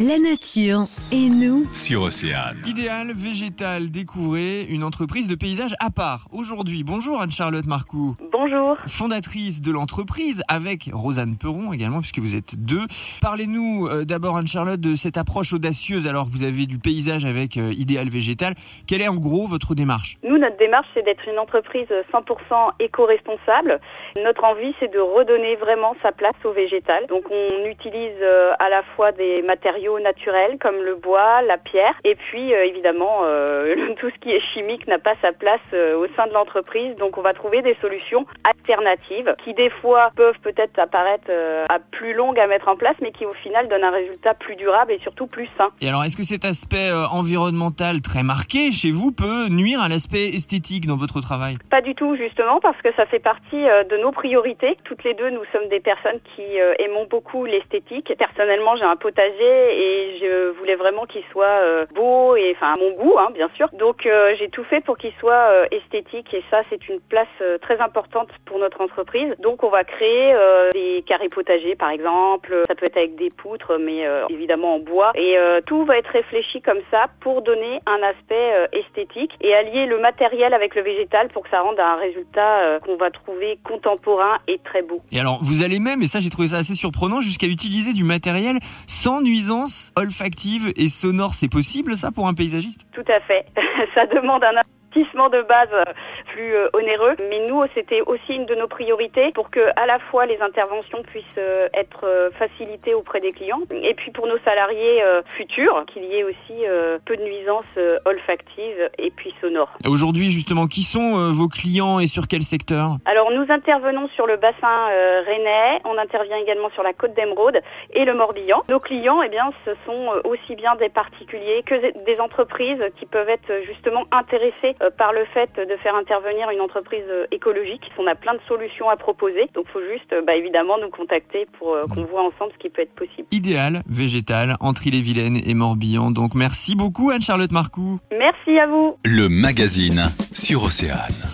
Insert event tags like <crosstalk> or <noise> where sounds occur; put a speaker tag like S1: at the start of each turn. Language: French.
S1: La nature et nous.
S2: sur Océane.
S3: Idéal Végétal, découvrez une entreprise de paysage à part. Aujourd'hui, bonjour Anne-Charlotte Marcoux,
S4: Bonjour.
S3: fondatrice de l'entreprise avec Rosanne Peron également, puisque vous êtes deux. Parlez-nous euh, d'abord Anne-Charlotte de cette approche audacieuse alors que vous avez du paysage avec euh, Idéal Végétal. Quelle est en gros votre démarche?
S4: Nous, notre démarche, c'est d'être une entreprise 100% éco-responsable. Notre envie, c'est de redonner vraiment sa place au végétal. Donc, on utilise euh, à la fois des matériaux naturels comme le bois, la pierre, et puis euh, évidemment, euh, <laughs> tout ce qui est chimique n'a pas sa place euh, au sein de l'entreprise. Donc, on va trouver des solutions alternatives qui, des fois, peuvent peut-être apparaître à plus longues à mettre en place, mais qui, au final, donnent un résultat plus durable et surtout plus sain.
S3: Et alors, est-ce que cet aspect environnemental très marqué chez vous peut nuire à l'aspect esthétique dans votre travail?
S4: Pas du tout, justement, parce que ça fait partie de nos priorités. Toutes les deux, nous sommes des personnes qui aimons beaucoup l'esthétique. Personnellement, j'ai un potager et je voulais vraiment qu'il soit euh, beau et, enfin, à mon goût, hein, bien sûr. Donc, euh, j'ai tout fait pour qu'il soit euh, esthétique et ça, c'est une place très importante pour notre entreprise. Donc, on va créer des carrés potagers, par exemple. Ça peut être avec des poutres, mais évidemment en bois. Et tout va être réfléchi comme ça pour donner un aspect esthétique et allier le matériel avec le végétal pour que ça rende un résultat qu'on va trouver contemporain et très beau.
S3: Et alors, vous allez même, et ça j'ai trouvé ça assez surprenant, jusqu'à utiliser du matériel sans nuisance olfactive et sonore. C'est possible ça pour un paysagiste?
S4: Tout à fait. <laughs> ça demande un investissement de base euh, plus euh, onéreux, mais nous c'était aussi une de nos priorités pour que à la fois les interventions puissent euh, être facilitées auprès des clients et puis pour nos salariés futurs qu'il y ait aussi peu de nuisances olfactives et puis sonores.
S3: Aujourd'hui, justement, qui sont vos clients et sur quel secteur?
S4: Alors nous intervenons sur le bassin rennais, on intervient également sur la côte d'Emeraude et le Morbihan. Nos clients, eh bien, ce sont aussi bien des particuliers que des entreprises qui peuvent être justement intéressées par le fait de faire intervenir une entreprise euh, écologique. On a plein de solutions à proposer, donc faut juste, euh, bah, évidemment, nous contacter pour euh, qu'on voit ensemble ce qui peut être possible.
S3: Idéal, végétal, entre Ille-et-Vilaine et Morbihan. Donc merci beaucoup Anne-Charlotte Marcoux.
S4: Merci à vous.
S2: Le magazine sur Océane.